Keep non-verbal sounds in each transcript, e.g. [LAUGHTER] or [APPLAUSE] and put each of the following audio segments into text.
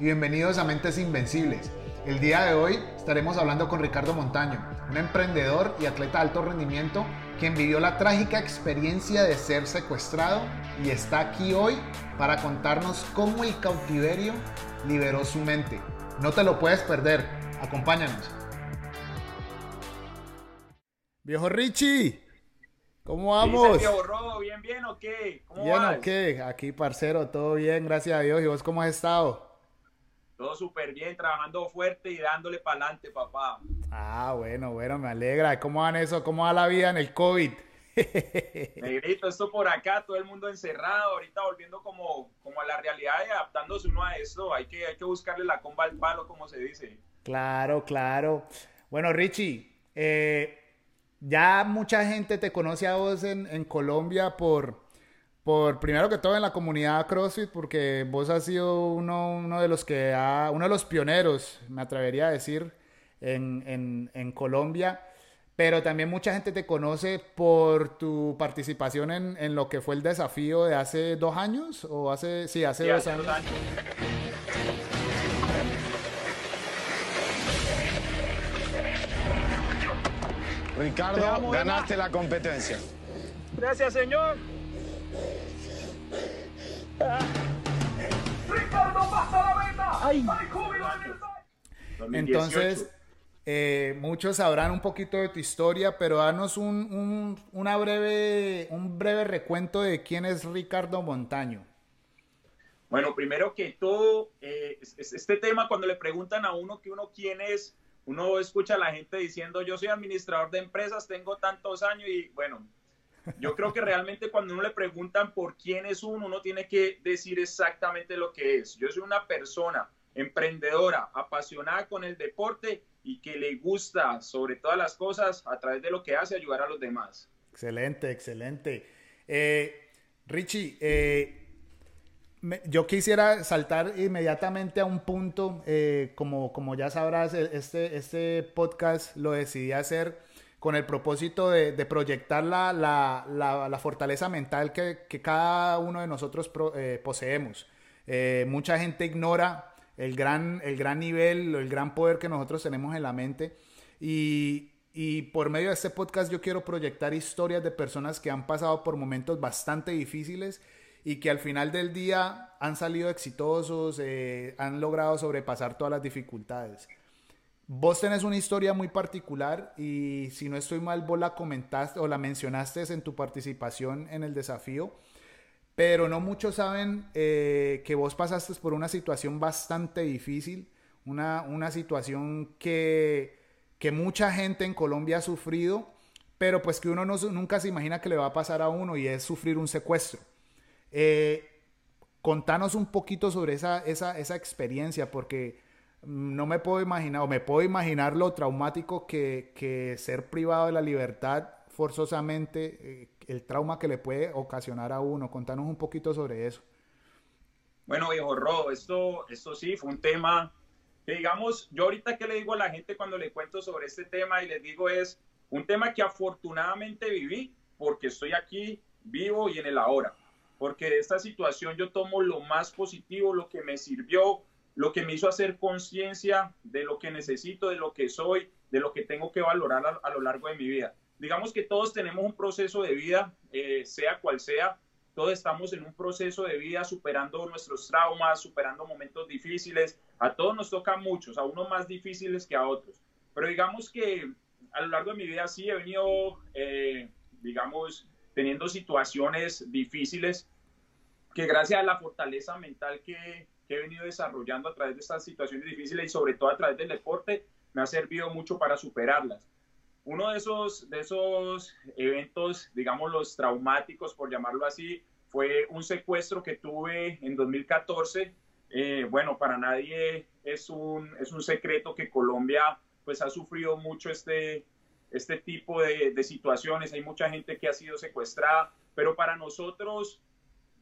Y bienvenidos a Mentes Invencibles. El día de hoy estaremos hablando con Ricardo Montaño, un emprendedor y atleta de alto rendimiento quien vivió la trágica experiencia de ser secuestrado y está aquí hoy para contarnos cómo el cautiverio liberó su mente. No te lo puedes perder, acompáñanos. Viejo Richie, ¿cómo vamos? Robo, ¿bien, bien o qué? ¿Cómo bien o qué, aquí parcero, todo bien, gracias a Dios. ¿Y vos cómo has estado? Todo súper bien, trabajando fuerte y dándole para adelante, papá. Ah, bueno, bueno, me alegra. ¿Cómo van eso? ¿Cómo va la vida en el COVID? [LAUGHS] Negrito, esto por acá, todo el mundo encerrado, ahorita volviendo como, como a la realidad y adaptándose uno a esto. Hay que, hay que buscarle la comba al palo, como se dice. Claro, claro. Bueno, Richie, eh, ya mucha gente te conoce a vos en, en Colombia por, por primero que todo en la comunidad CrossFit, porque vos has sido uno, uno de los que ha, uno de los pioneros, me atrevería a decir, en, en, en, Colombia. Pero también mucha gente te conoce por tu participación en, en, lo que fue el desafío de hace dos años, o hace, sí, hace, dos, años. dos años. Ricardo, ganaste la competencia. Gracias, señor. Entonces, eh, muchos sabrán un poquito de tu historia, pero danos un, una breve, un breve recuento de quién es Ricardo Montaño. Bueno, primero que todo, eh, este tema cuando le preguntan a uno que uno quién es, uno escucha a la gente diciendo yo soy administrador de empresas, tengo tantos años y bueno, yo creo que realmente cuando uno le preguntan por quién es uno, uno tiene que decir exactamente lo que es. Yo soy una persona emprendedora, apasionada con el deporte y que le gusta sobre todas las cosas a través de lo que hace ayudar a los demás. Excelente, excelente. Eh, Richie, eh, yo quisiera saltar inmediatamente a un punto, eh, como, como ya sabrás, e-, este, este podcast lo decidí hacer con el propósito de, proyectar la, la, fortaleza mental que, cada uno de nosotros eh, poseemos. Eh, mucha gente ignora el gran, el gran nivel, el gran poder que nosotros tenemos en la mente. Y, y por medio de este podcast yo quiero proyectar historias de personas que han pasado por momentos bastante difíciles y que al final del día han salido exitosos, eh, han logrado sobrepasar todas las dificultades. Vos tenés una historia muy particular y si no estoy mal, vos la comentaste o la mencionaste en tu participación en el desafío, pero no muchos saben eh, que vos pasaste por una situación bastante difícil, una, una situación que, que, mucha gente en Colombia ha sufrido, pero pues que uno no, nunca se imagina que le va a pasar a uno y es sufrir un secuestro. Eh, contanos un poquito sobre esa, esa, esa experiencia, porque no me puedo imaginar, o me puedo imaginar lo traumático que, ser privado de la libertad forzosamente, eh, el trauma que le puede ocasionar a uno. Contanos un poquito sobre eso. Bueno, viejo Ro, esto, esto sí fue un tema que, digamos, yo ahorita que le digo a la gente cuando le cuento sobre este tema y les digo es un tema que afortunadamente viví porque estoy aquí vivo y en el ahora. Porque de esta situación yo tomo lo más positivo, lo que me sirvió, lo que me hizo hacer conciencia de lo que necesito, de lo que soy, de lo que tengo que valorar a, lo largo de mi vida. Digamos que todos tenemos un proceso de vida, eh, sea cual sea, todos estamos en un proceso de vida superando nuestros traumas, superando momentos difíciles. A todos nos toca muchos, a unos más difíciles que a otros. Pero digamos que a lo largo de mi vida sí he venido, eh, digamos, teniendo situaciones difíciles que gracias a la fortaleza mental que, que he venido desarrollando a través de estas situaciones difíciles y sobre todo a través del deporte me ha servido mucho para superarlas. Uno de esos, de esos eventos, digamos los traumáticos, por llamarlo así, fue un secuestro que tuve en 2014. Eh, bueno, para nadie es un, es un secreto que Colombia pues ha sufrido mucho este, este tipo de, de situaciones. Hay mucha gente que ha sido secuestrada, pero para nosotros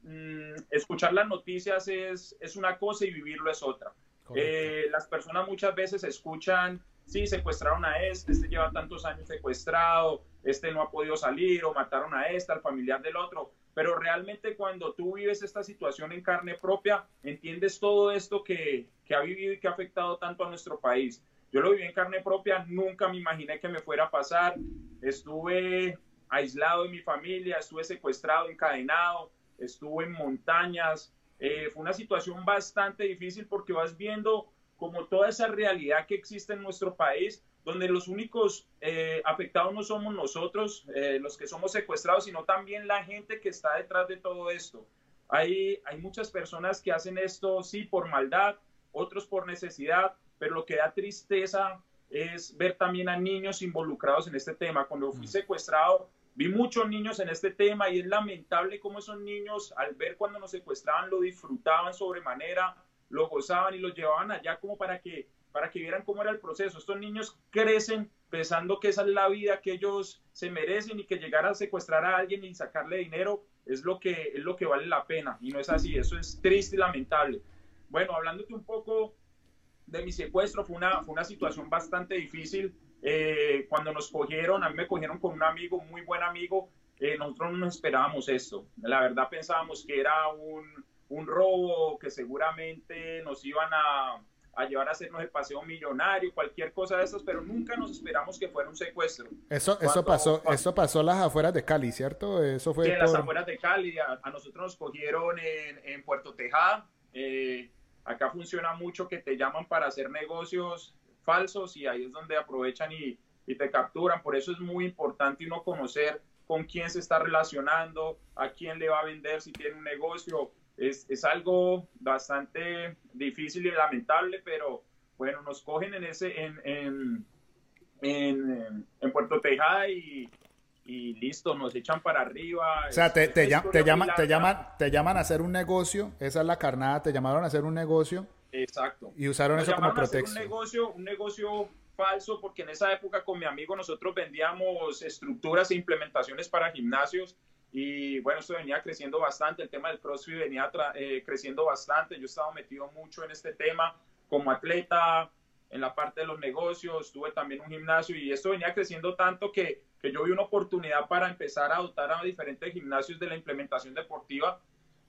Mm, escuchar las noticias es, es, una cosa y vivirlo es otra. Eh, las personas muchas veces escuchan sí, secuestraron a este, este lleva tantos años secuestrado, este no ha podido salir o mataron a este, al familiar del otro. Pero realmente cuando tú vives esta situación en carne propia, entiendes todo esto que, que ha vivido y que ha afectado tanto a nuestro país. Yo lo viví en carne propia, nunca me imaginé que me fuera a pasar. Estuve aislado de mi familia, estuve secuestrado, encadenado, estuve en montañas. Eh, fue una situación bastante difícil porque vas viendo como toda esa realidad que existe en nuestro país, donde los únicos eh, afectados no somos nosotros, eh, los que somos secuestrados, sino también la gente que está detrás de todo esto. Hay, hay muchas personas que hacen esto, sí, por maldad, otros por necesidad, pero lo que da tristeza es ver también a niños involucrados en este tema. Cuando fui mm. secuestrado, vi muchos niños en este tema y es lamentable cómo esos niños, al ver cuando nos secuestraban, lo disfrutaban sobremanera, lo gozaban y lo llevaban allá como para que para que vieran cómo era el proceso. Estos niños crecen pensando que esa es la vida que ellos se merecen y que llegar a secuestrar a alguien y sacarle dinero es lo que, es lo que vale la pena. Y no es así, eso es triste y lamentable. Bueno, hablándote un poco de mi secuestro, fue una, fue una situación bastante difícil. Eh, cuando nos cogieron, a mí me cogieron con un amigo, un muy buen amigo, eh, nosotros no nos esperábamos esto. La verdad pensábamos que era un, un robo, que seguramente nos iban a, a llevar a hacernos el paseo millonario, cualquier cosa de esas, pero nunca nos esperamos que fuera un secuestro. Eso, eso pasó, eso pasó las afueras de Cali, ¿cierto? Eso fue en las afueras de Cali, a, nosotros nos cogieron en, en Puerto Tejada. Eh, acá funciona mucho que te llaman para hacer negocios falsos y ahí es donde aprovechan y, y te capturan. Por eso es muy importante uno conocer con quién se está relacionando, a quién le va a vender si tiene un negocio es, es algo bastante difícil y lamentable, pero bueno, nos cogen en ese, en, en, en, en Puerto Tejada y, y listo, nos echan para arriba. O sea, te, te, te, llaman, te, llaman, te llaman a hacer un negocio, esa es la carnada, te llamaron a hacer un negocio. Exacto. Y usaron eso como protección. un negocio, un negocio falso, porque en esa época con mi amigo nosotros vendíamos estructuras e implementaciones para gimnasios y bueno, esto venía creciendo bastante, el tema del CrossFit venía eh, creciendo bastante, yo estaba metido mucho en este tema como atleta, en la parte de los negocios, tuve también un gimnasio y esto venía creciendo tanto que, que yo vi una oportunidad para empezar a dotar a diferentes gimnasios de la implementación deportiva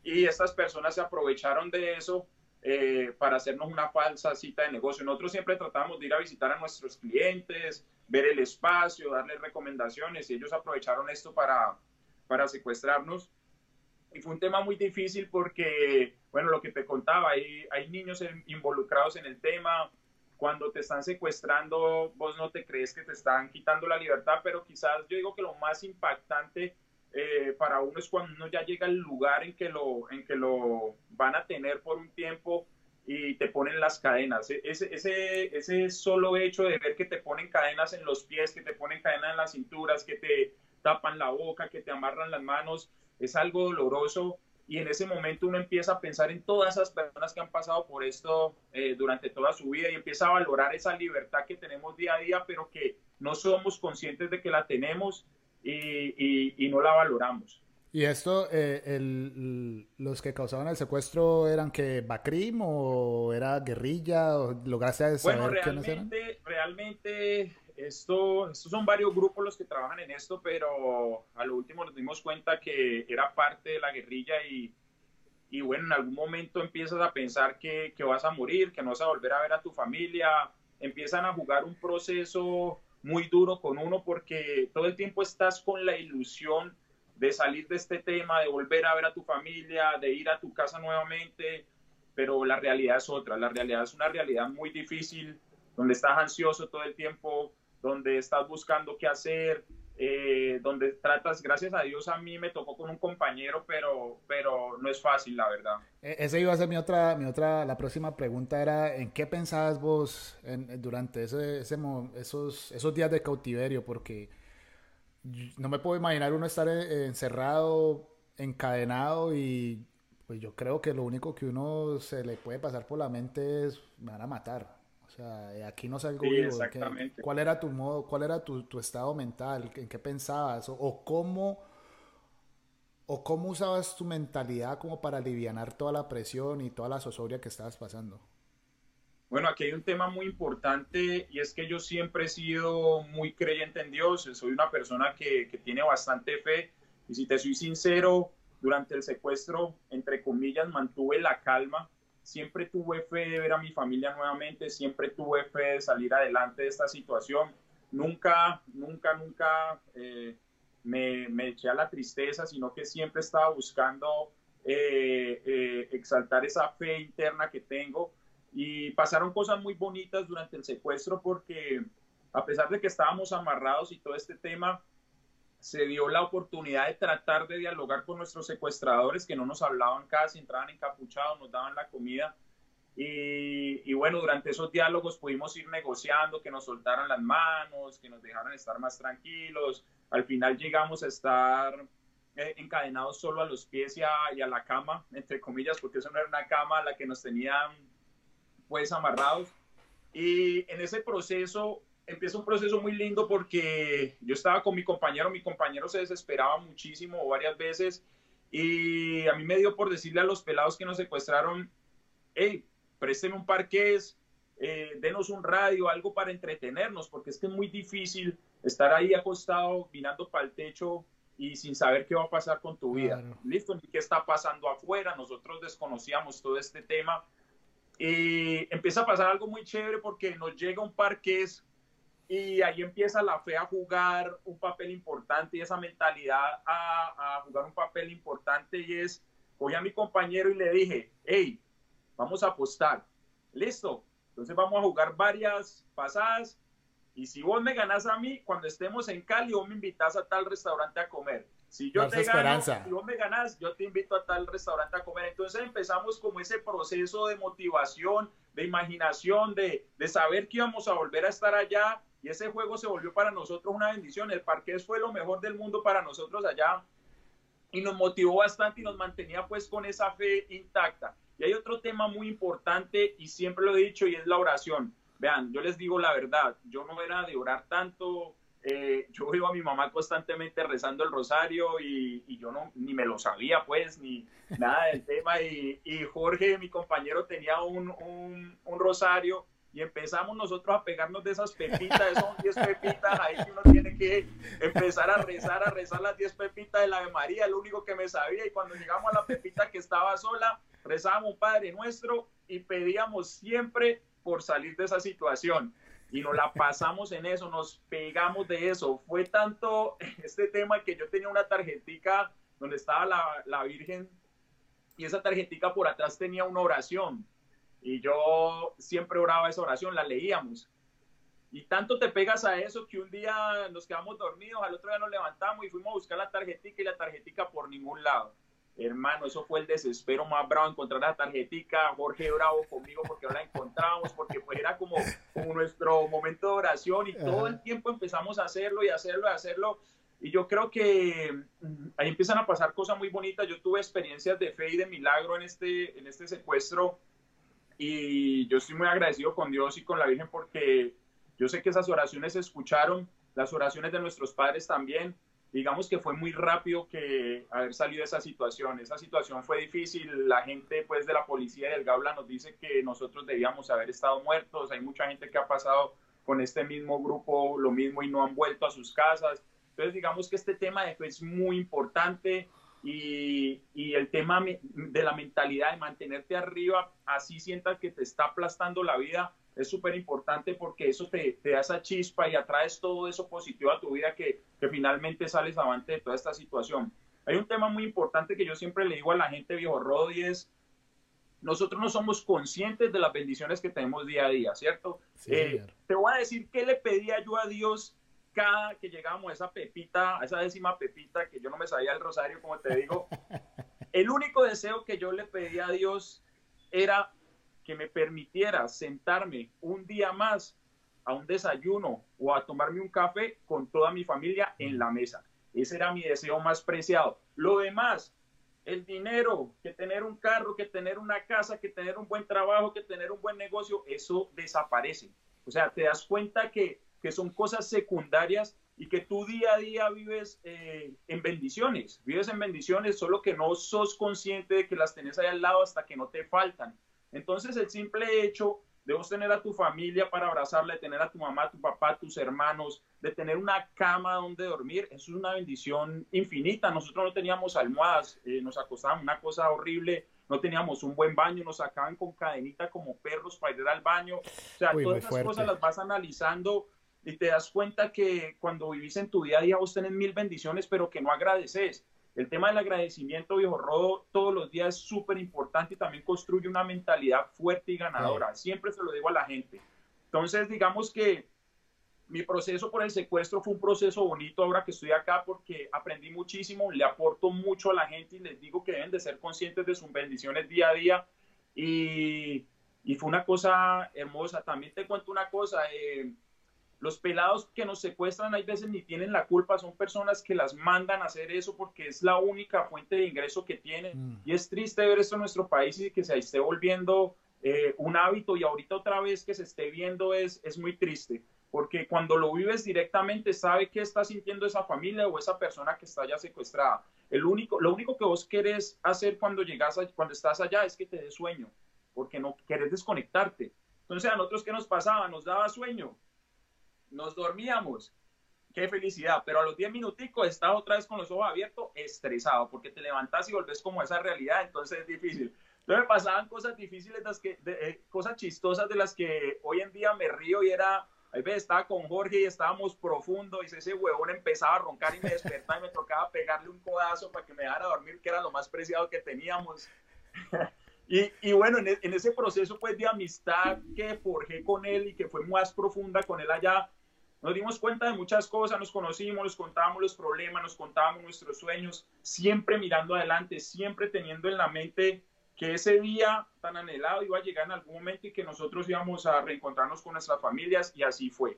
y estas personas se aprovecharon de eso eh, para hacernos una falsa cita de negocio. Nosotros siempre tratamos de ir a visitar a nuestros clientes, ver el espacio, darles recomendaciones y ellos aprovecharon esto para, para secuestrarnos. Y fue un tema muy difícil porque, bueno, lo que te contaba, hay, hay niños involucrados en el tema. Cuando te están secuestrando, vos no te crees que te están quitando la libertad, pero quizás yo digo que lo más impactante eh, para uno es cuando uno ya llega al lugar en que, lo, en que lo van a tener por un tiempo y te ponen las cadenas. E-, ese, ese, ese solo hecho de ver que te ponen cadenas en los pies, que te ponen cadenas en las cinturas, que te tapan la boca, que te amarran las manos, es algo doloroso y en ese momento uno empieza a pensar en todas esas personas que han pasado por esto eh, durante toda su vida y empieza a valorar esa libertad que tenemos día a día, pero que no somos conscientes de que la tenemos y, y, no la valoramos. ¿Y esto, eh, el, los que causaban el secuestro eran que Bacrim o era guerrilla? ¿O lograste saber bueno, realmente, Realmente esto, estos son varios grupos los que trabajan en esto, pero a lo último nos dimos cuenta que era parte de la guerrilla y, y bueno, en algún momento empiezas a pensar que, que, vas a morir, que no vas a volver a ver a tu familia, empiezan a jugar un proceso muy duro con uno porque todo el tiempo estás con la ilusión de salir de este tema, de volver a ver a tu familia, de ir a tu casa nuevamente, pero la realidad es otra, la realidad es una realidad muy difícil, donde estás ansioso todo el tiempo, donde estás buscando qué hacer, eh, donde tratas, gracias a Dios a mí me tocó con un compañero, pero, pero no es fácil, la verdad. E, esa iba a ser mi otra, mi otra, la próxima pregunta era, ¿en qué pensabas vos durante ese, esos, esos días de cautiverio? Porque no me puedo imaginar uno estar eh, encerrado, encadenado y pues yo creo que lo único que uno se le puede pasar por la mente es, me van a matar. O sea, aquí no salgo vivo. Exactamente. ¿Cuál era tu modo, cuál era tu, tu estado mental? ¿En qué pensabas? O, cómo, ¿O cómo usabas tu mentalidad como para aliviar toda la presión y toda la zozobria que estabas pasando? Bueno, aquí hay un tema muy importante y es que yo siempre he sido muy creyente en Dios, soy una persona que, que tiene bastante fe y si te soy sincero, durante el secuestro, entre comillas, mantuve la calma, siempre tuve fe de ver a mi familia nuevamente, siempre tuve fe de salir adelante de esta situación, nunca, nunca, nunca eh, me, me, eché a la tristeza, sino que siempre estaba buscando eh, eh, exaltar esa fe interna que tengo. Y pasaron cosas muy bonitas durante el secuestro porque a pesar de que estábamos amarrados y todo este tema, se dio la oportunidad de tratar de dialogar con nuestros secuestradores que no nos hablaban casi, entraban encapuchados, nos daban la comida. Y, bueno, durante esos diálogos pudimos ir negociando, que nos soltaran las manos, que nos dejaran estar más tranquilos. Al final llegamos a estar eh, encadenados solo a los pies y a, y a, la cama, entre comillas, porque eso no era una cama a la que nos tenían pues amarrados. Y en ese proceso empieza un proceso muy lindo porque yo estaba con mi compañero, mi compañero se desesperaba muchísimo varias veces y a mí me dio por decirle a los pelados que nos secuestraron, hey, présteme un parqués, eh, denos un radio, algo para entretenernos, porque es que es muy difícil estar ahí acostado mirando para el techo y sin saber qué va a pasar con tu vida. Claro. Listo, qué está pasando afuera, nosotros desconocíamos todo este tema y empieza a pasar algo muy chévere porque nos llega un parqués y ahí empieza la fe a jugar un papel importante y esa mentalidad a, a, jugar un papel importante y es, cogí a mi compañero y le dije, hey, vamos a apostar, listo, entonces vamos a jugar varias pasadas y si vos me ganás a mí, cuando estemos en Cali, vos me invitas a tal restaurante a comer. Si yo te gano, si vos me ganás, yo te invito a tal restaurante a comer. Entonces empezamos como ese proceso de motivación, de imaginación, de, de saber que íbamos a volver a estar allá y ese juego se volvió para nosotros una bendición. El Parqués fue lo mejor del mundo para nosotros allá y nos motivó bastante y nos mantenía pues con esa fe intacta. Y hay otro tema muy importante y siempre lo he dicho y es la oración. Vean, yo les digo la verdad, yo no era de orar tanto, eh, yo veo a mi mamá constantemente rezando el rosario y, yo no ni me lo sabía pues ni nada del [LAUGHS] tema y, Jorge mi compañero tenía un, un rosario y empezamos nosotros a pegarnos de esas pepitas, son 10 pepitas ahí que uno tiene que empezar a rezar, a rezar las 10 pepitas de la Ave María, lo único que me sabía, y cuando llegamos a la pepita que estaba sola, rezábamos Padre Nuestro y pedíamos siempre por salir de esa situación. Y nos la pasamos en eso, nos pegamos de eso. Fue tanto este tema que yo tenía una tarjetica donde estaba la, la Virgen y esa tarjetica por atrás tenía una oración y yo siempre oraba esa oración, la leíamos. Y tanto te pegas a eso que un día nos quedamos dormidos, al otro día nos levantamos y fuimos a buscar la tarjetica y la tarjetica por ningún lado. Hermano, eso fue el desespero más bravo, encontrar la tarjetica, Jorge bravo conmigo porque no la encontramos, porque pues era como, como nuestro momento de oración y todo el tiempo empezamos a hacerlo y hacerlo y hacerlo. Y yo creo que mm, ahí empiezan a pasar cosas muy bonitas. Yo tuve experiencias de fe y de milagro en este, en este secuestro y yo estoy muy agradecido con Dios y con la Virgen porque yo sé que esas oraciones se escucharon, las oraciones de nuestros padres también. Digamos que fue muy rápido que haber salido de esa situación. Esa situación fue difícil. La gente pues de la policía del Gabla nos dice que nosotros debíamos haber estado muertos. Hay mucha gente que ha pasado con este mismo grupo lo mismo y no han vuelto a sus casas. Entonces digamos que este tema es muy importante y, y, el tema de la mentalidad de mantenerte arriba, así sientas que te está aplastando la vida, es súper importante porque eso te, te, da esa chispa y atraes todo eso positivo a tu vida que, que, finalmente sales avante de toda esta situación. Hay un tema muy importante que yo siempre le digo a la gente viejo Rod y es, nosotros no somos conscientes de las bendiciones que tenemos día a día, ¿cierto? Sí, eh, te voy a decir qué le pedía yo a Dios cada que llegábamos a esa pepita, a esa décima pepita, que yo no me sabía el rosario, como te digo, [LAUGHS] el único deseo que yo le pedía a Dios era que me permitiera sentarme un día más a un desayuno o a tomarme un café con toda mi familia en la mesa. Ese era mi deseo más preciado. Lo demás, el dinero, que tener un carro, que tener una casa, que tener un buen trabajo, que tener un buen negocio, eso desaparece. O sea, te das cuenta que que son cosas secundarias y que tú día a día vives eh, en bendiciones, vives en bendiciones, solo que no sos consciente de que las tenés ahí al lado hasta que no te faltan. Entonces el simple hecho de vos tener a tu familia para abrazarla, de tener a tu mamá, tu papá, tus hermanos, de tener una cama donde dormir, eso es una bendición infinita. Nosotros no teníamos almohadas, eh, nos acostábamos una cosa horrible, no teníamos un buen baño, nos sacaban con cadenita como perros para ir al baño. O sea, todas esas cosas las vas analizando y te das cuenta que cuando vivís en tu día a día vos tenés mil bendiciones, pero que no agradeces. El tema del agradecimiento, viejo Rodo, todos los días es súper importante y también construye una mentalidad fuerte y ganadora. Siempre se lo digo a la gente. Entonces, digamos que mi proceso por el secuestro fue un proceso bonito ahora que estoy acá porque aprendí muchísimo, le aporto mucho a la gente y les digo que deben de ser conscientes de sus bendiciones día a día. Y, y fue una cosa hermosa. También te cuento una cosa. Eh, los pelados que nos secuestran hay veces ni tienen la culpa, son personas que las mandan a hacer eso porque es la única fuente de ingreso que tienen. Mm. Y es triste ver esto en nuestro país y que se esté volviendo eh, un hábito y ahorita otra vez que se esté viendo es, es muy triste. Porque cuando lo vives directamente, sabe qué está sintiendo esa familia o esa persona que está ya secuestrada. El único, lo único que vos querés hacer cuando llegas, cuando estás allá es que te dé sueño, porque no querés desconectarte. Entonces, a nosotros, ¿qué nos pasaba? Nos daba sueño nos dormíamos. Qué felicidad, pero a los 10 minuticos estaba otra vez con los ojos abiertos, estresado, porque te levantas y volvés como a esa realidad, entonces es difícil. Entonces me pasaban cosas difíciles, las que, eh, cosas chistosas de las que hoy en día me río y era, ahí veces estaba con Jorge y estábamos profundo y ese huevón empezaba a roncar y me despertaba y me tocaba pegarle un codazo para que me dejara dormir, que era lo más preciado que teníamos. [LAUGHS] y, y, bueno, en, en, ese proceso pues de amistad que forjé con él y que fue más profunda con él allá, nos dimos cuenta de muchas cosas, nos conocimos, nos contábamos los problemas, nos contábamos nuestros sueños, siempre mirando adelante, siempre teniendo en la mente que ese día tan anhelado iba a llegar en algún momento y que nosotros íbamos a reencontrarnos con nuestras familias y así fue.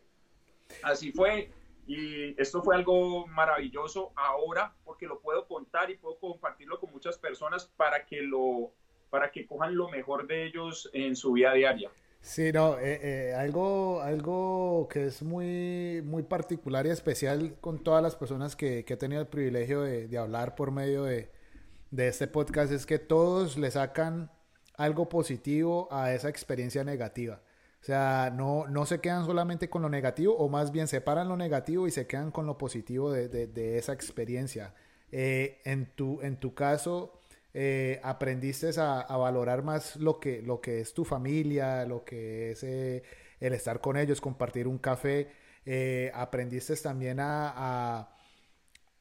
Así fue y esto fue algo maravilloso ahora porque lo puedo contar y puedo compartirlo con muchas personas para que lo para que cojan lo mejor de ellos en su vida diaria. Sí, no, eh, eh, algo, algo que es muy, muy particular y especial con todas las personas que, que he tenido el privilegio de, de hablar por medio de, de, este podcast es que todos le sacan algo positivo a esa experiencia negativa. O sea, no, no se quedan solamente con lo negativo o más bien separan lo negativo y se quedan con lo positivo de, de esa experiencia. Eh, en, tu, en tu caso, eh, aprendiste a, valorar más lo que, lo que es tu familia, lo que es eh, el estar con ellos, compartir un café. Eh, aprendiste también a,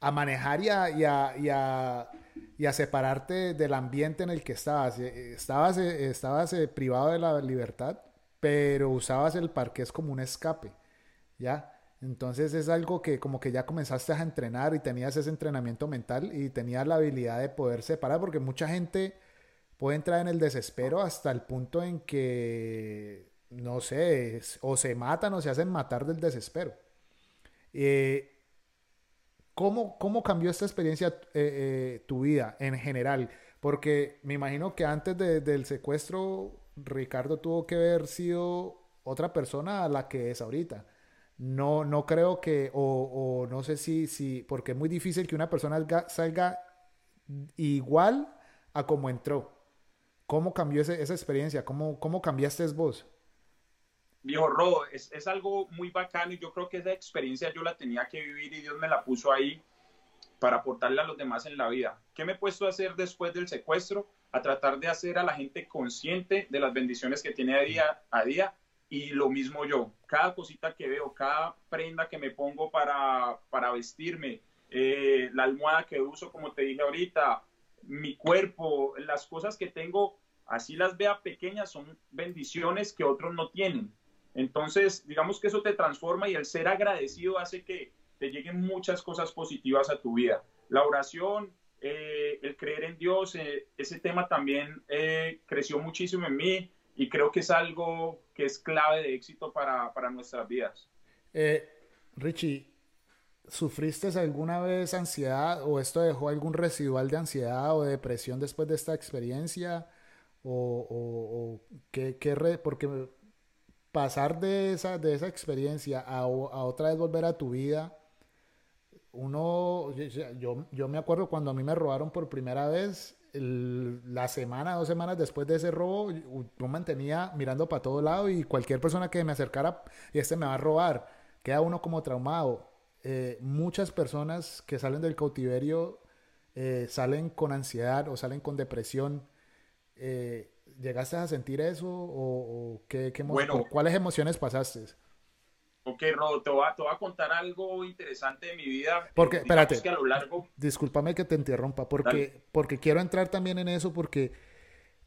a, manejar y a, y, y, a, separarte del ambiente en el que estabas. Estabas, estabas privado de la libertad, pero usabas el parqués como un escape. ¿Ya? Entonces es algo que como que ya comenzaste a entrenar y tenías ese entrenamiento mental y tenías la habilidad de poder separar, porque mucha gente puede entrar en el desespero hasta el punto en que, no sé, o se matan o se hacen matar del desespero. Eh, ¿cómo, ¿cómo, cambió esta experiencia eh, eh, tu vida en general? Porque me imagino que antes del secuestro, Ricardo tuvo que haber sido otra persona a la que es ahorita no, no creo que, o, no sé si, si, porque es muy difícil que una persona salga, igual a como entró. ¿Cómo cambió esa experiencia? ¿Cómo, ¿Cómo cambiaste vos? Viejo Rodo, es, es, algo muy bacano y yo creo que esa experiencia yo la tenía que vivir y Dios me la puso ahí para aportarle a los demás en la vida. ¿Qué me he puesto a hacer después del secuestro? A tratar de hacer a la gente consciente de las bendiciones que tiene día a día y lo mismo yo, cada cosita que veo, cada prenda que me pongo para, para vestirme, eh, la almohada que uso, como te dije ahorita, mi cuerpo, las cosas que tengo, así las vea pequeñas, son bendiciones que otros no tienen. Entonces, digamos que eso te transforma y el ser agradecido hace que te lleguen muchas cosas positivas a tu vida. La oración, eh, el creer en Dios, eh, ese tema también creció muchísimo en mí y creo que es algo que es clave de éxito para, para nuestras vidas. Eh, Richie, ¿sufriste alguna vez ansiedad o esto dejó algún residual de ansiedad o de depresión después de esta experiencia? ¿O, o, qué, qué re, porque pasar de esa, de esa experiencia a, a, otra vez volver a tu vida, uno, yo, yo me acuerdo cuando a mí me robaron por primera vez, la semana, dos semanas después de ese robo, yo mantenía mirando para todo lado y cualquier persona que me acercara, y este me va a robar, queda uno como traumado. Eh, muchas personas que salen del cautiverio eh, salen con ansiedad o salen con depresión. Eh, ¿Llegaste a sentir eso o, qué, cuáles emociones pasaste? Ok, Rodo, te voy, a, contar algo interesante de mi vida. Porque, espérate, que a lo largo... discúlpame que te interrumpa, porque, porque quiero entrar también en eso, porque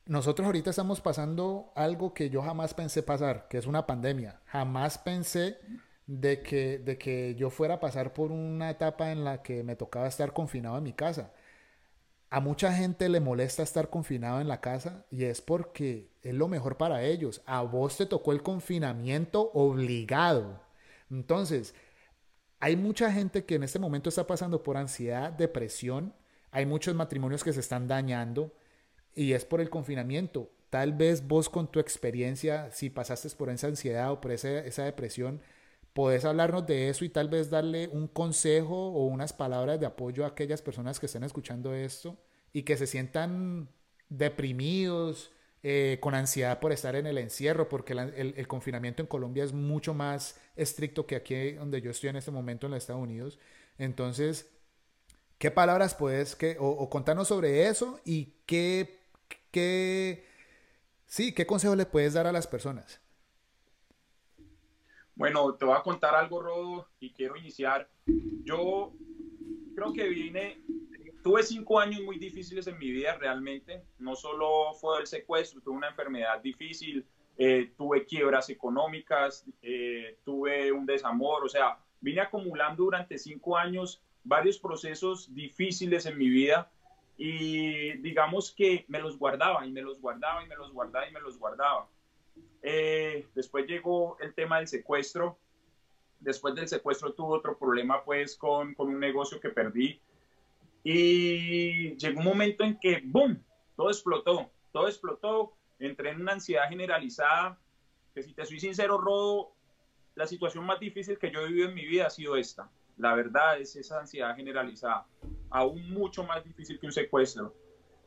nosotros ahorita estamos pasando algo que yo jamás pensé pasar, que es una pandemia. Jamás pensé de que, de que yo fuera a pasar por una etapa en la que me tocaba estar confinado en mi casa. A mucha gente le molesta estar confinado en la casa y es porque es lo mejor para ellos. A vos te tocó el confinamiento obligado. Entonces, hay mucha gente que en este momento está pasando por ansiedad, depresión. Hay muchos matrimonios que se están dañando y es por el confinamiento. Tal vez vos con tu experiencia, si pasaste por esa ansiedad o por esa depresión, podés hablarnos de eso y tal vez darle un consejo o unas palabras de apoyo a aquellas personas que estén escuchando esto y que se sientan deprimidos, eh, con ansiedad por estar en el encierro, porque el, confinamiento en Colombia es mucho más estricto que aquí donde yo estoy en este momento en los Estados Unidos. Entonces, ¿qué palabras puedes, que, o, o sobre eso y qué, qué, sí, qué consejo le puedes dar a las personas? Bueno, te voy a contar algo, Rodo, y quiero iniciar. Yo creo que vine, tuve cinco años muy difíciles en mi vida realmente. No solo fue el secuestro, tuve una enfermedad difícil, eh, tuve quiebras económicas, eh, tuve un desamor, o sea, vine acumulando durante cinco años varios procesos difíciles en mi vida y digamos que me los guardaba y me los guardaba y me los guardaba y me los guardaba. Eh, después llegó el tema del secuestro. Después del secuestro tuve otro problema pues con, con un negocio que perdí. Y llegó un momento en que, ¡boom!, todo explotó, todo explotó. Entré en una ansiedad generalizada, que si te soy sincero, Rodo, la situación más difícil que yo he vivido en mi vida ha sido esta. La verdad es esa ansiedad generalizada, aún mucho más difícil que un secuestro.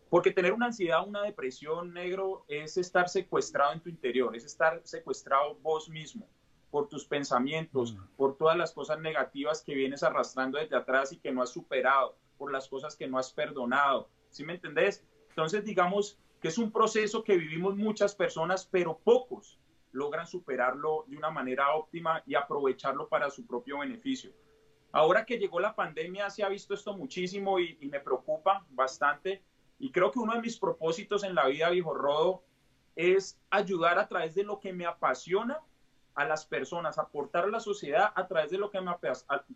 Porque tener una ansiedad, una depresión negro es estar secuestrado en tu interior, es estar secuestrado vos mismo por tus pensamientos, mm. por todas las cosas negativas que vienes arrastrando desde atrás y que no has superado, por las cosas que no has perdonado. ¿Sí me entendés? Entonces, digamos que es un proceso que vivimos muchas personas, pero pocos logran superarlo de una manera óptima y aprovecharlo para su propio beneficio. Ahora que llegó la pandemia se ha visto esto muchísimo y, me preocupa bastante y creo que uno de mis propósitos en la vida, viejo Rodo, es ayudar a través de lo que me apasiona a las personas, aportar a la sociedad a través de lo que me,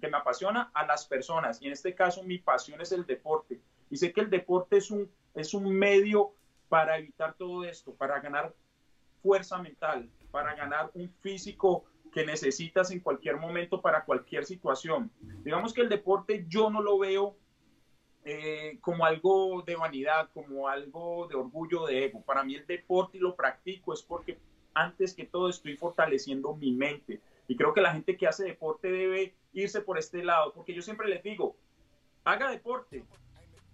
que me apasiona a las personas. Y en este caso mi pasión es el deporte. Y sé que el deporte es un, es un medio para evitar todo esto, para ganar fuerza mental, para ganar un físico que necesitas en cualquier momento para cualquier situación. Digamos que el deporte yo no lo veo eh, como algo de vanidad, como algo de orgullo, de ego. Para mí el deporte y lo practico es porque antes que todo estoy fortaleciendo mi mente. Y creo que la gente que hace deporte debe irse por este lado, porque yo siempre les digo, haga deporte,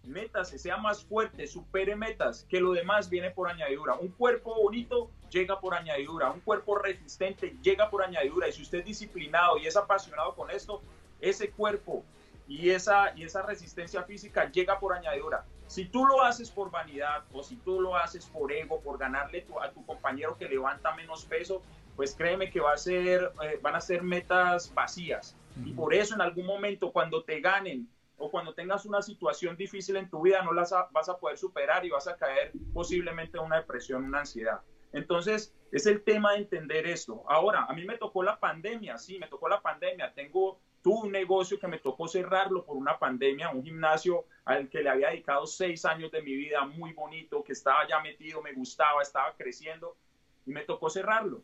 métase, sea más fuerte, supere metas, que lo demás viene por añadidura. Un cuerpo bonito llega por añadidura, un cuerpo resistente llega por añadidura. Y si usted es disciplinado y es apasionado con esto, ese cuerpo y esa, y esa resistencia física llega por añadidura. Si tú lo haces por vanidad o si tú lo haces por ego, por ganarle a tu compañero que levanta menos peso, pues créeme que va a ser, eh, van a ser metas vacías. Y por eso en algún momento cuando te ganen o cuando tengas una situación difícil en tu vida no las vas a poder superar y vas a caer posiblemente en una depresión, una ansiedad. Entonces, es el tema de entender esto. Ahora, a mí me tocó la pandemia, sí, me tocó la pandemia. Tengo Tuve un negocio que me tocó cerrarlo por una pandemia, un gimnasio al que le había dedicado seis años de mi vida, muy bonito, que estaba ya metido, me gustaba, estaba creciendo y me tocó cerrarlo.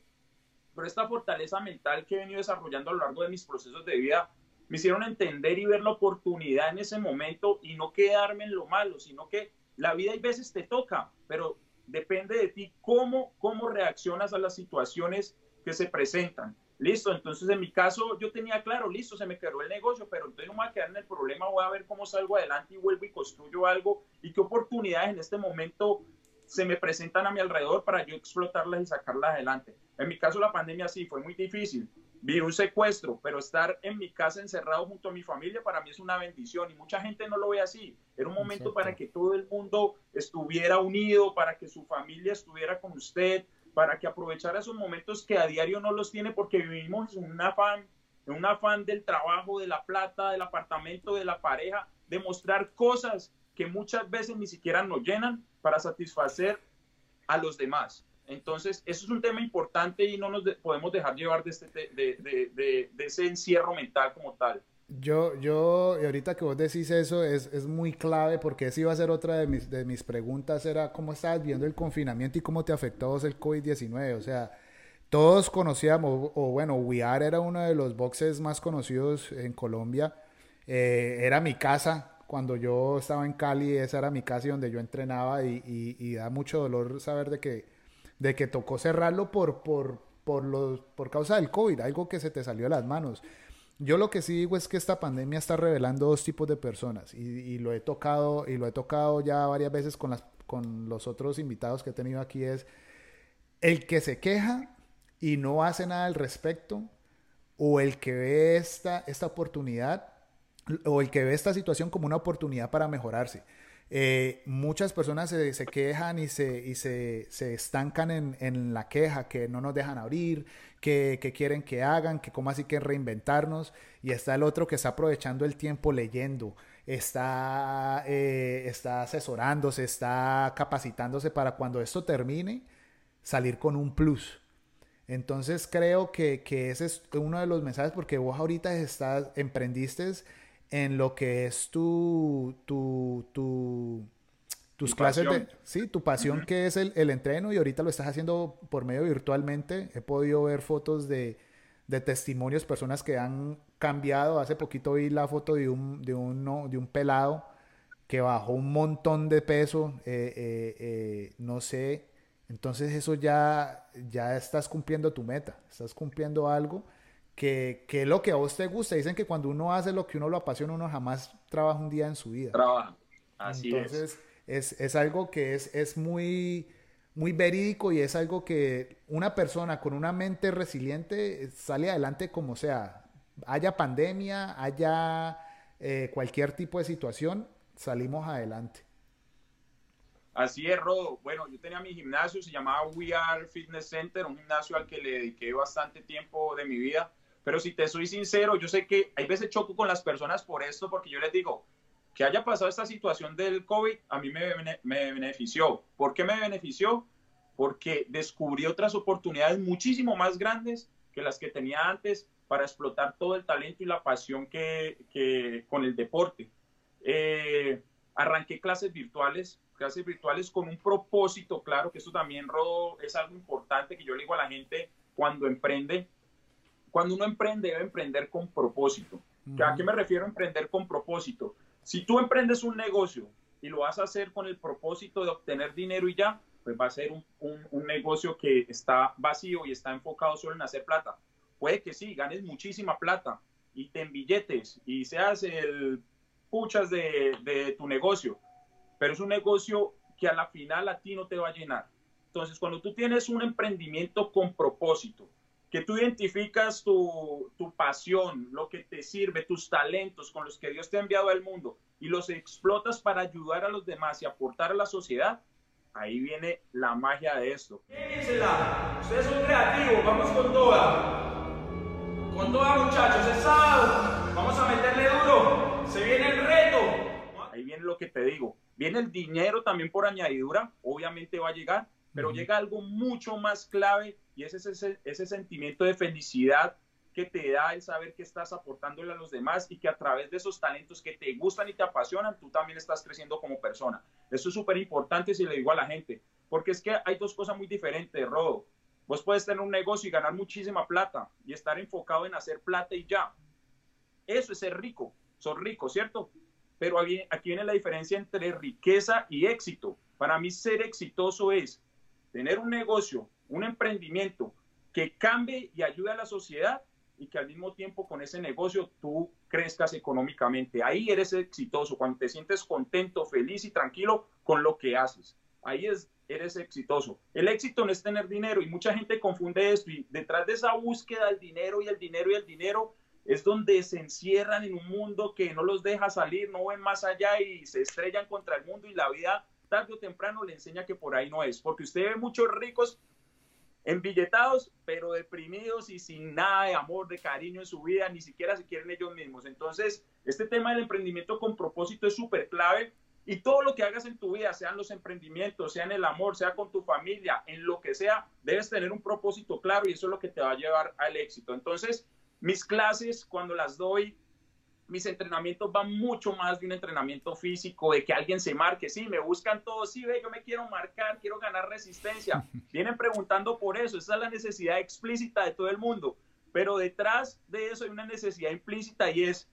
Pero esta fortaleza mental que he venido desarrollando a lo largo de mis procesos de vida me hicieron entender y ver la oportunidad en ese momento y no quedarme en lo malo, sino que la vida hay veces te toca, pero depende de ti cómo, cómo reaccionas a las situaciones que se presentan. Listo, entonces en mi caso yo tenía claro, listo, se me quedó el negocio, pero entonces no me voy a quedar en el problema, voy a ver cómo salgo adelante y vuelvo y construyo algo y qué oportunidades en este momento se me presentan a mi alrededor para yo explotarlas y sacarlas adelante. En mi caso la pandemia sí fue muy difícil, vi un secuestro, pero estar en mi casa encerrado junto a mi familia para mí es una bendición y mucha gente no lo ve así. Era un momento para que todo el mundo estuviera unido, para que su familia estuviera con usted, para que aprovechara esos momentos que a diario no los tiene porque vivimos en un afán, un afán del trabajo, de la plata, del apartamento, de la pareja, de mostrar cosas que muchas veces ni siquiera nos llenan para satisfacer a los demás. Entonces, eso es un tema importante y no nos podemos dejar llevar este, de ese encierro mental como tal. Yo, yo, y ahorita que vos decís eso, es, es muy clave porque esa iba a ser otra de mis, de mis preguntas, era cómo estabas viendo el confinamiento y cómo te afectó el COVID-19. O sea, todos conocíamos, o, bueno, WeAr era uno de los boxes más conocidos en Colombia. Eh, era mi casa, cuando yo estaba en Cali, esa era mi casa y donde yo entrenaba y, y, y, da mucho dolor saber de que, de que tocó cerrarlo por, por, por, los, por causa del COVID, algo que se te salió de las manos. Yo lo que sí digo es que esta pandemia está revelando dos tipos de personas y, lo he tocado y lo he tocado ya varias veces con, las, con los otros invitados que he tenido aquí es el que se queja y no hace nada al respecto o el que ve esta, esta oportunidad o el que ve esta situación como una oportunidad para mejorarse. Eh, muchas personas se, se, quejan y, se, y se, se estancan en, en, la queja, que no nos dejan abrir, que, que, quieren que hagan, que cómo así que reinventarnos. Y está el otro que está aprovechando el tiempo leyendo, está, eh, está asesorándose, está capacitándose para cuando esto termine, salir con un plus. Entonces creo que, que ese es uno de los mensajes porque vos ahorita estás, emprendiste en lo que es tu, tu, tu tus clases de, sí, tu pasión que es el, el, entreno y ahorita lo estás haciendo por medio virtualmente. He podido ver fotos de, de, testimonios, personas que han cambiado. Hace poquito vi la foto de un, de un, de un pelado que bajó un montón de peso, eh, eh, eh, no sé. Entonces eso ya, ya estás cumpliendo tu meta, estás cumpliendo algo que, que, es lo que a vos te gusta. Dicen que cuando uno hace lo que uno lo apasiona, uno jamás trabaja un día en su vida. Trabaja. Así Entonces, es. Es, es algo que es, es muy, muy verídico y es algo que una persona con una mente resiliente sale adelante como sea. Haya pandemia, haya eh, cualquier tipo de situación, salimos adelante. Así es, Rodo. Bueno, yo tenía mi gimnasio, se llamaba We Are Fitness Center, un gimnasio al que le dediqué bastante tiempo de mi vida pero si te soy sincero, yo sé que hay veces choco con las personas por esto, porque yo les digo, que haya pasado esta situación del COVID, a mí me, me benefició. ¿Por qué me benefició? Porque descubrí otras oportunidades muchísimo más grandes que las que tenía antes para explotar todo el talento y la pasión que, que con el deporte. Eh, arranqué clases virtuales, clases virtuales con un propósito claro, que eso también, Rodo, es algo importante que yo le digo a la gente cuando emprende, cuando uno emprende, debe emprender con propósito. ¿A qué me refiero a emprender con propósito? Si tú emprendes un negocio y lo vas a hacer con el propósito de obtener dinero y ya, pues va a ser un, un, negocio que está vacío y está enfocado solo en hacer plata. Puede que sí, ganes muchísima plata y te billetes y seas el puchas de, de tu negocio, pero es un negocio que a la final a ti no te va a llenar. Entonces, cuando tú tienes un emprendimiento con propósito, que tú identificas tu, tu, pasión, lo que te sirve, tus talentos con los que Dios te ha enviado al mundo y los explotas para ayudar a los demás y aportar a la sociedad, ahí viene la magia de esto. Ustedes son creativos, vamos con toda. Con toda muchachos, es sábado, vamos a meterle duro, se viene el reto. Ahí viene lo que te digo, viene el dinero también por añadidura, obviamente va a llegar, pero llega algo mucho más clave y ese es ese, ese sentimiento de felicidad que te da el saber que estás aportándole a los demás y que a través de esos talentos que te gustan y te apasionan, tú también estás creciendo como persona. Eso es súper importante si le digo a la gente, porque es que hay dos cosas muy diferentes, Rodo. Vos puedes tener un negocio y ganar muchísima plata y estar enfocado en hacer plata y ya. Eso es ser rico, sos rico, ¿cierto? Pero aquí, aquí viene la diferencia entre riqueza y éxito. Para mí ser exitoso es tener un negocio, un emprendimiento que cambie y ayude a la sociedad y que al mismo tiempo con ese negocio tú crezcas económicamente. Ahí eres exitoso, cuando te sientes contento, feliz y tranquilo con lo que haces. Ahí es, eres exitoso. El éxito no es tener dinero y mucha gente confunde esto y detrás de esa búsqueda del dinero y el dinero y el dinero es donde se encierran en un mundo que no los deja salir, no ven más allá y se estrellan contra el mundo y la vida tarde o temprano le enseña que por ahí no es, porque usted ve muchos ricos embilletados, pero deprimidos y sin nada de amor, de cariño en su vida, ni siquiera se quieren ellos mismos. Entonces, este tema del emprendimiento con propósito es súper clave y todo lo que hagas en tu vida, sean los emprendimientos, sea en el amor, sea con tu familia, en lo que sea, debes tener un propósito claro y eso es lo que te va a llevar al éxito. Entonces, mis clases, cuando las doy, mis entrenamientos van mucho más de un entrenamiento físico, de que alguien se marque. Sí, me buscan todos, sí, ve, yo me quiero marcar, quiero ganar resistencia. [LAUGHS] Vienen preguntando por eso, esa es la necesidad explícita de todo el mundo. Pero detrás de eso hay una necesidad implícita y es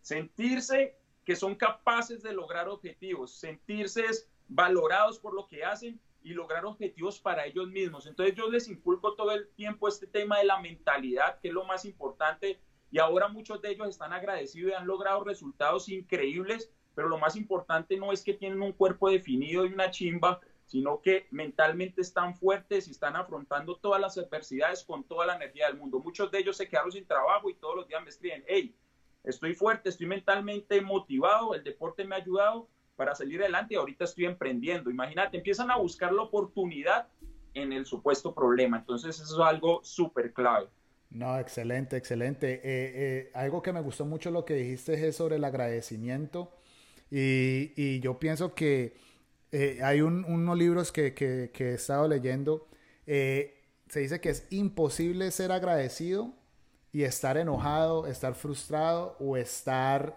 sentirse que son capaces de lograr objetivos, sentirse valorados por lo que hacen y lograr objetivos para ellos mismos. Entonces yo les inculco todo el tiempo este tema de la mentalidad, que es lo más importante y ahora muchos de ellos están agradecidos y han logrado resultados increíbles, pero lo más importante no es que tienen un cuerpo definido y una chimba, sino que mentalmente están fuertes y están afrontando todas las adversidades con toda la energía del mundo. Muchos de ellos se quedaron sin trabajo y todos los días me escriben, hey, estoy fuerte, estoy mentalmente motivado, el deporte me ha ayudado para salir adelante y ahorita estoy emprendiendo. Imagínate, empiezan a buscar la oportunidad en el supuesto problema. Entonces eso es algo súper clave. No, excelente, excelente. Eh, eh, algo que me gustó mucho lo que dijiste es sobre el agradecimiento y, yo pienso que eh, hay unos libros que, he estado leyendo. se dice que es imposible ser agradecido y estar enojado, estar frustrado o estar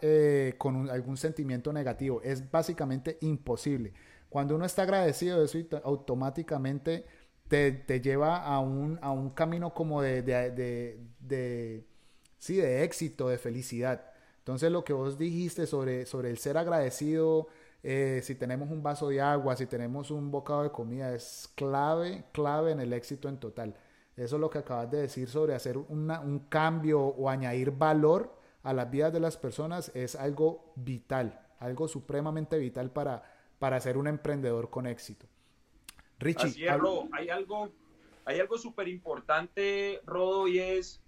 con algún sentimiento negativo. Es básicamente imposible. Cuando uno está agradecido, eso automáticamente te, lleva a un, a un camino como de, de, sí, de éxito, de felicidad. Entonces lo que vos dijiste sobre, sobre el ser agradecido, eh, si tenemos un vaso de agua, si tenemos un bocado de comida, es clave, clave en el éxito en total. Eso es lo que acabas de decir sobre hacer un cambio o añadir valor a las vidas de las personas es algo vital, algo supremamente vital para, para ser un emprendedor con éxito. Richie. Hay algo, hay algo súper importante, Rodo, y es,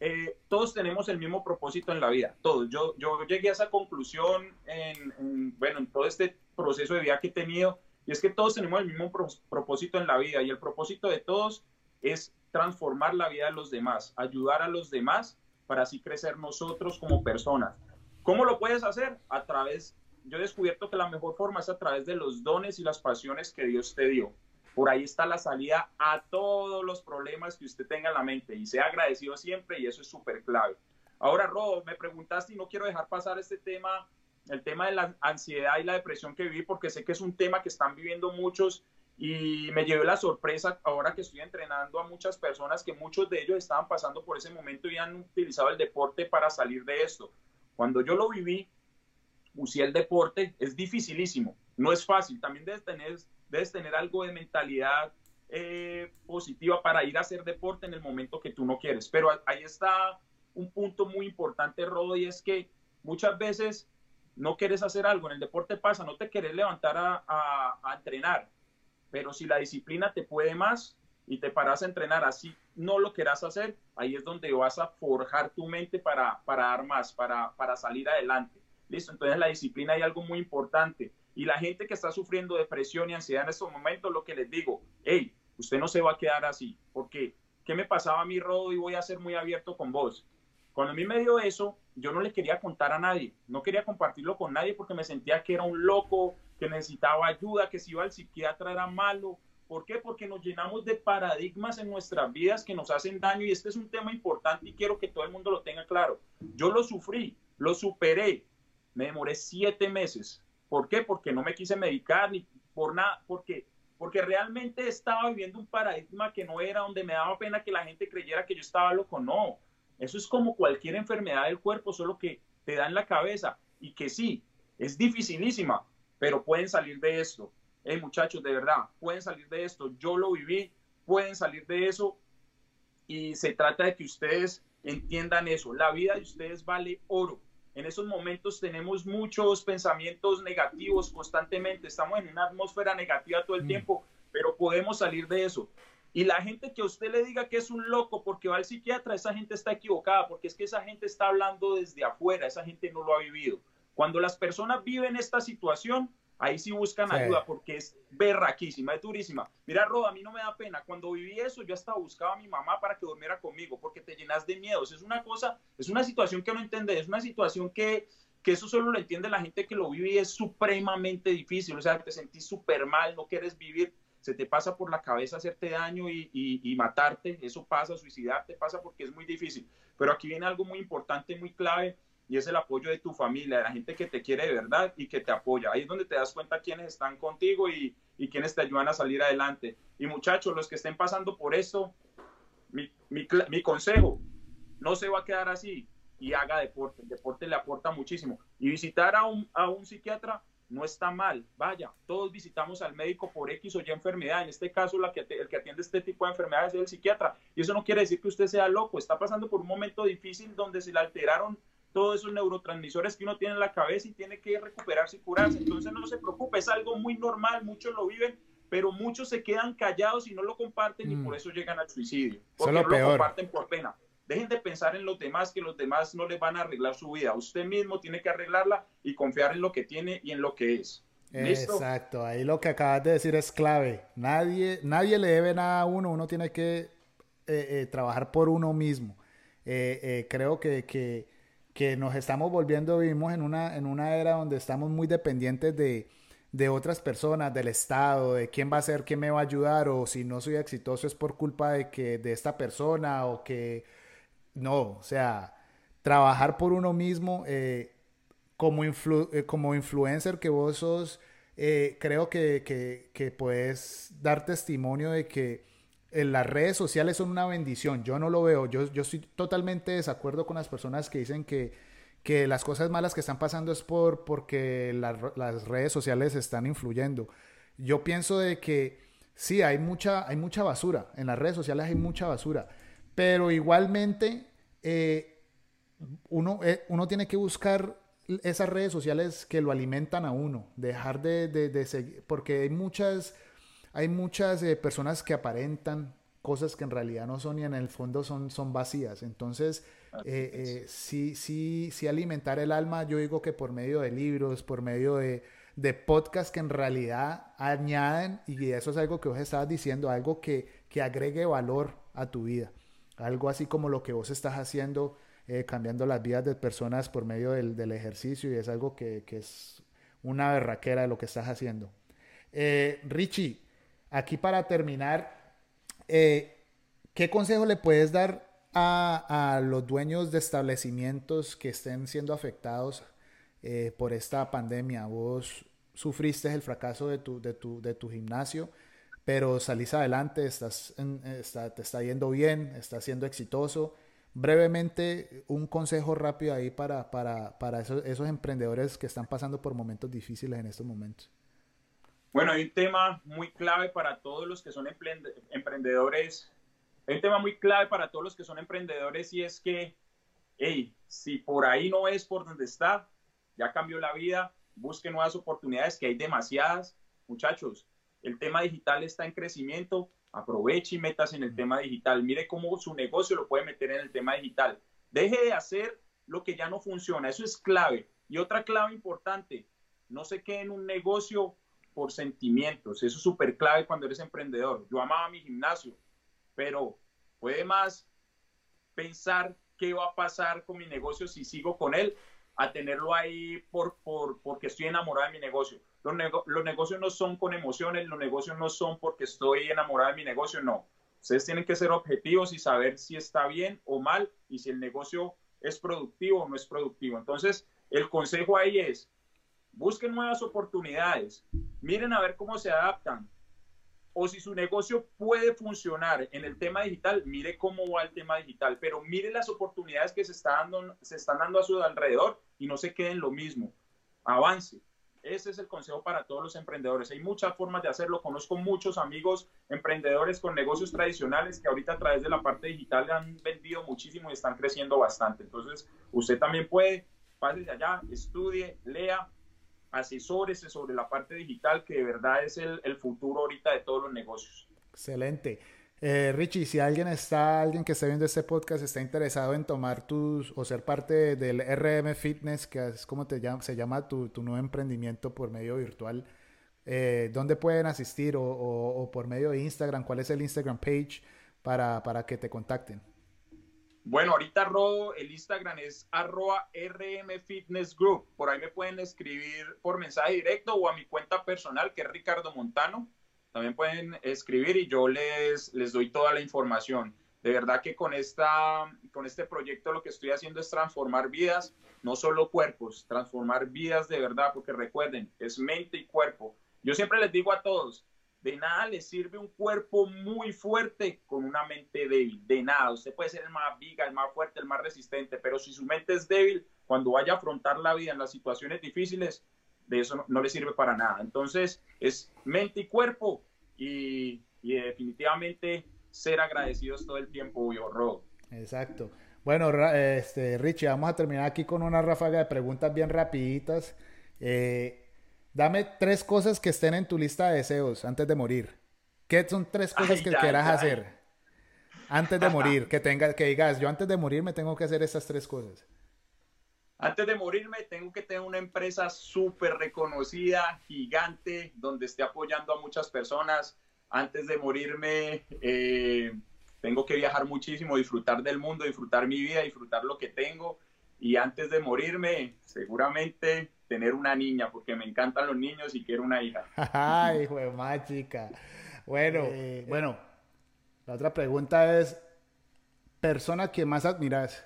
eh, todos tenemos el mismo propósito en la vida, todos. Yo, yo llegué a esa conclusión en, bueno, en todo este proceso de vida que he tenido, y es que todos tenemos el mismo propósito en la vida, y el propósito de todos es transformar la vida de los demás, ayudar a los demás para así crecer nosotros como personas. ¿Cómo lo puedes hacer? A través yo he descubierto que la mejor forma es a través de los dones y las pasiones que Dios te dio. Por ahí está la salida a todos los problemas que usted tenga en la mente y sea agradecido siempre y eso es súper clave. Ahora, Rodo, me preguntaste y no quiero dejar pasar este tema, el tema de la ansiedad y la depresión que viví, porque sé que es un tema que están viviendo muchos y me llevé la sorpresa ahora que estoy entrenando a muchas personas que muchos de ellos estaban pasando por ese momento y han utilizado el deporte para salir de esto. Cuando yo lo viví, usé el deporte, es dificilísimo, no es fácil, también debes tener, debes tener algo de mentalidad eh, positiva para ir a hacer deporte en el momento que tú no quieres, pero ahí está un punto muy importante, Rodo, y es que muchas veces no quieres hacer algo, en el deporte pasa, no te quieres levantar a, a entrenar, pero si la disciplina te puede más y te paras a entrenar así no lo quieras hacer, ahí es donde vas a forjar tu mente para, para dar más, para, para salir adelante. Listo, entonces la disciplina hay algo muy importante. Y la gente que está sufriendo depresión y ansiedad en estos momentos, lo que les digo, hey, usted no se va a quedar así, porque ¿qué me pasaba a mí, Rodo? Y voy a ser muy abierto con vos. Cuando a mí me dio eso, yo no le quería contar a nadie, no quería compartirlo con nadie porque me sentía que era un loco, que necesitaba ayuda, que si iba al psiquiatra era malo. ¿Por qué? Porque nos llenamos de paradigmas en nuestras vidas que nos hacen daño y este es un tema importante y quiero que todo el mundo lo tenga claro. Yo lo sufrí, lo superé, me demoré siete meses. ¿Por qué? Porque no me quise medicar ni por nada, porque, porque realmente estaba viviendo un paradigma que no era donde me daba pena que la gente creyera que yo estaba loco. No, eso es como cualquier enfermedad del cuerpo, solo que te da en la cabeza y que sí, es dificilísima, pero pueden salir de esto. Hey, muchachos, de verdad, pueden salir de esto. Yo lo viví, pueden salir de eso y se trata de que ustedes entiendan eso. La vida de ustedes vale oro. En esos momentos tenemos muchos pensamientos negativos constantemente, estamos en una atmósfera negativa todo el mm. tiempo, pero podemos salir de eso. Y la gente que usted le diga que es un loco porque va al psiquiatra, esa gente está equivocada, porque es que esa gente está hablando desde afuera, esa gente no lo ha vivido. Cuando las personas viven esta situación, ahí sí buscan ayuda porque es berraquísima, es durísima. Mira, Roda, a mí no me da pena. Cuando viví eso, yo hasta buscaba a mi mamá para que durmiera conmigo porque te llenas de miedos. Es una cosa, es una situación que no entiendes, es una situación que, que eso solo lo entiende la gente que lo vive y es supremamente difícil. O sea, te sentís súper mal, no quieres vivir se te pasa por la cabeza hacerte daño y, matarte, eso pasa, suicidarte pasa porque es muy difícil. Pero aquí viene algo muy importante, muy clave, y es el apoyo de tu familia, de la gente que te quiere de verdad y que te apoya. Ahí es donde te das cuenta quiénes están contigo y, y quiénes te ayudan a salir adelante. Y muchachos, los que estén pasando por esto, mi, mi, mi consejo, no se va a quedar así y haga deporte. El deporte le aporta muchísimo. Y visitar a un, a un psiquiatra no está mal, vaya, todos visitamos al médico por X o Y enfermedad, en este caso la que, el que atiende este tipo de enfermedades es el psiquiatra, y eso no quiere decir que usted sea loco, está pasando por un momento difícil donde se le alteraron todos esos neurotransmisores que uno tiene en la cabeza y tiene que recuperarse y curarse, entonces no se preocupe, es algo muy normal, muchos lo viven, pero muchos se quedan callados y no lo comparten y mm. por eso llegan al suicidio, porque no lo comparten por pena. Dejen de pensar en los demás, que los demás no les van a arreglar su vida. Usted mismo tiene que arreglarla y confiar en lo que tiene y en lo que es. Exacto, ahí lo que acabas de decir es clave. Nadie, nadie le debe nada a uno, uno tiene que eh, eh, trabajar por uno mismo. Eh, creo que, que, que, nos estamos volviendo, vivimos en una, en una era donde estamos muy dependientes de, de otras personas, del Estado, de quién va a ser, quién me va a ayudar, o si no soy exitoso es por culpa de que de esta persona, o que no, o sea, trabajar por uno mismo eh, como, eh, como influencer que vos sos, eh, creo que, puedes dar testimonio de que las redes sociales son una bendición. Yo no lo veo. Yo, yo estoy totalmente desacuerdo con las personas que dicen que, que las cosas malas que están pasando es por porque las redes sociales están influyendo. Yo pienso de que sí, hay mucha, hay mucha basura. En las redes sociales hay mucha basura. Pero igualmente eh, uno, eh, uno tiene que buscar esas redes sociales que lo alimentan a uno, dejar de, seguir, porque hay muchas, hay muchas eh, personas que aparentan cosas que en realidad no son y en el fondo son, son vacías. Entonces, sí, sí, sí alimentar el alma, yo digo que por medio de libros, por medio de, de podcasts que en realidad añaden, y eso es algo que vos estabas diciendo, algo que, que agregue valor a tu vida. Algo así como lo que vos estás haciendo, eh, cambiando las vidas de personas por medio del, ejercicio y es algo que, es una berraquera de lo que estás haciendo. Eh, Richie, aquí para terminar, eh, ¿qué consejo le puedes dar a, los dueños de establecimientos que estén siendo afectados por esta pandemia? Vos sufriste el fracaso de tu, de tu, de tu gimnasio pero salís adelante, estás te está yendo bien, estás siendo exitoso. Brevemente, un consejo rápido ahí para, para, para esos, emprendedores que están pasando por momentos difíciles en estos momentos. Bueno, hay un tema muy clave para todos los que son emprendedores. Hay un tema muy clave para todos los que son emprendedores y es que, hey, si por ahí no es por donde está, ya cambió la vida, busque nuevas oportunidades, que hay demasiadas. Muchachos, el tema digital está en crecimiento, aproveche y metas en el tema digital. Mire cómo su negocio lo puede meter en el tema digital. Deje de hacer lo que ya no funciona, eso es clave. Y otra clave importante, no se quede en un negocio por sentimientos, eso es súper clave cuando eres emprendedor. Yo amaba mi gimnasio, pero puede más pensar qué va a pasar con mi negocio si sigo con él, a tenerlo ahí por, por, porque estoy enamorado de mi negocio. Los, los negocios no son con emociones, los negocios no son porque estoy enamorado de mi negocio, no. Ustedes tienen que ser objetivos y saber si está bien o mal y si el negocio es productivo o no es productivo. Entonces, el consejo ahí es, busquen nuevas oportunidades, miren a ver cómo se adaptan. O si su negocio puede funcionar en el tema digital, mire cómo va el tema digital, pero mire las oportunidades que se, está dando, se están dando a su alrededor y no se queden lo mismo. Avance Ese es el consejo para todos los emprendedores. Hay muchas formas de hacerlo. Conozco muchos amigos emprendedores con negocios tradicionales que ahorita a través de la parte digital han vendido muchísimo y están creciendo bastante. Entonces, usted también puede, pase allá, estudie, lea, asesórese sobre la parte digital, que de verdad es el, el futuro ahorita de todos los negocios. Excelente. Eh, Richie, si alguien está, alguien que esté viendo este podcast está interesado en tomar tus o ser parte del RM Fitness, que es como te llama, se llama tu, tu nuevo emprendimiento por medio virtual, eh, ¿dónde pueden asistir o, o, por medio de Instagram? ¿Cuál es el Instagram page para, para que te contacten? Bueno, ahorita Rodo, el Instagram es arroba. Por ahí me pueden escribir por mensaje directo o a mi cuenta personal, que es Ricardo Montano también pueden escribir y yo les, les doy toda la información. De verdad que con, esta, con este proyecto lo que estoy haciendo es transformar vidas, no solo cuerpos, transformar vidas de verdad, porque recuerden, es mente y cuerpo. Yo siempre les digo a todos, de nada les sirve un cuerpo muy fuerte con una mente débil, de nada. Usted puede ser el más viga, el más fuerte, el más resistente, pero si su mente es débil, cuando vaya a afrontar la vida en las situaciones difíciles, de eso no, le sirve para nada. Entonces, es mente y cuerpo y, definitivamente ser agradecidos todo el tiempo, yo, Exacto. Bueno, este, Richie, vamos a terminar aquí con una ráfaga de preguntas bien rapiditas. Eh, dame tres cosas que estén en tu lista de deseos antes de morir. ¿Qué son tres cosas que quieras hacer antes de morir? [LAUGHS] que, tenga, que digas, yo antes de morir me tengo que hacer estas tres cosas. Antes de morirme, tengo que tener una empresa súper reconocida, gigante, donde esté apoyando a muchas personas. Antes de morirme, eh, tengo que viajar muchísimo, disfrutar del mundo, disfrutar mi vida, disfrutar lo que tengo. Y antes de morirme, seguramente tener una niña, porque me encantan los niños y quiero una hija. [LAUGHS] Ay, hijo de chica. Bueno, eh, bueno, la otra pregunta es, persona que más admiras.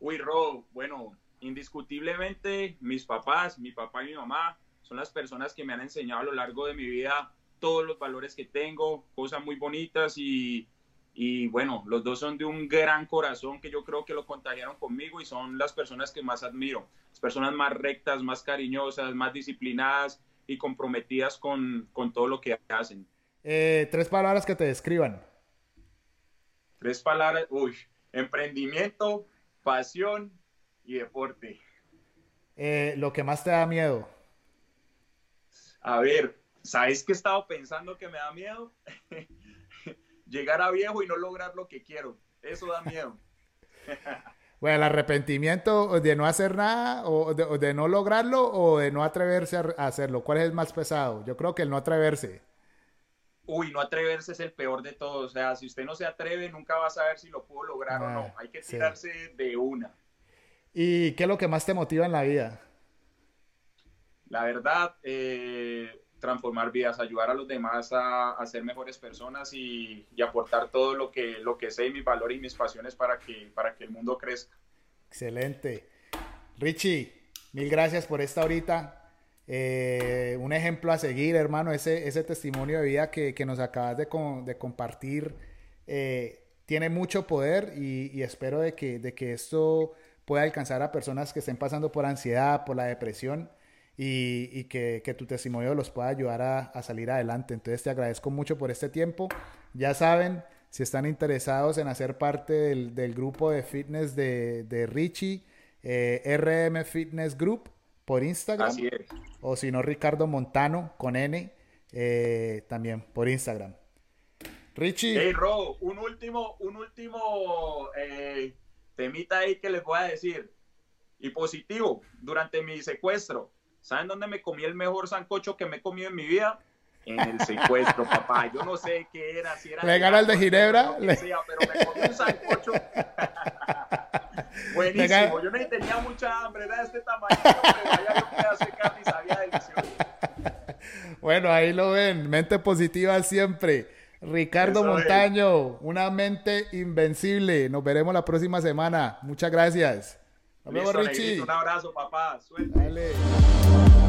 Uy, Ro, bueno, indiscutiblemente mis papás, mi papá y mi mamá son las personas que me han enseñado a lo largo de mi vida todos los valores que tengo, cosas muy bonitas y, y bueno, los dos son de un gran corazón que yo creo que lo contagiaron conmigo y son las personas que más admiro, las personas más rectas, más cariñosas, más disciplinadas y comprometidas con, con todo lo que hacen. Eh, tres palabras que te describan. Tres palabras, uy, emprendimiento, pasión y deporte. Eh, lo que más te da miedo. A ver, ¿sabes qué he estado pensando que me da miedo? [LAUGHS] Llegar a viejo y no lograr lo que quiero. Eso da miedo. [LAUGHS] bueno, el arrepentimiento de no hacer nada o de, no lograrlo o de no atreverse a hacerlo. ¿Cuál es el más pesado? Yo creo que el no atreverse. Uy, no atreverse es el peor de todos. O sea, si usted no se atreve, nunca va a saber si lo pudo lograr o no. Ah, Hay que tirarse de una. ¿Y qué es lo que más te motiva en la vida? La verdad, eh, transformar vidas, ayudar a los demás a, ser mejores personas y, aportar todo lo que, lo que sé, mis valores y mis pasiones para que, para que el mundo crezca. Excelente. Richie, mil gracias por esta horita. Eh, un ejemplo a seguir, hermano, ese, ese testimonio de vida que, nos acabas de, compartir eh, tiene mucho poder y, espero de que, de que esto pueda alcanzar a personas que estén pasando por ansiedad, por la depresión y, que, tu testimonio los pueda ayudar a, salir adelante. Entonces te agradezco mucho por este tiempo. Ya saben, si están interesados en hacer parte del, grupo de fitness de, Richie, eh, RM Fitness Group, por Instagram. O si no, Ricardo Montano con N, eh, también por Instagram. Richie. Hey, Ro, un último, un último eh, temita ahí que les voy a decir. Y positivo, durante mi secuestro, ¿saben dónde me comí el mejor sancocho que me he comido en mi vida? En el secuestro, [LAUGHS] papá. Yo no sé qué era, si era... ¿Le el de Ginebra? pero me comí un sancocho. [LAUGHS] Buenísimo, yo no tenía mucha hambre, era de este tamaño, pero y sabía delicioso. Bueno, ahí lo ven, mente positiva siempre. Ricardo Montaño, una mente invencible. Nos veremos la próxima semana. Muchas gracias. Vemos, Richie. Un abrazo, papá. Suerte. Dale.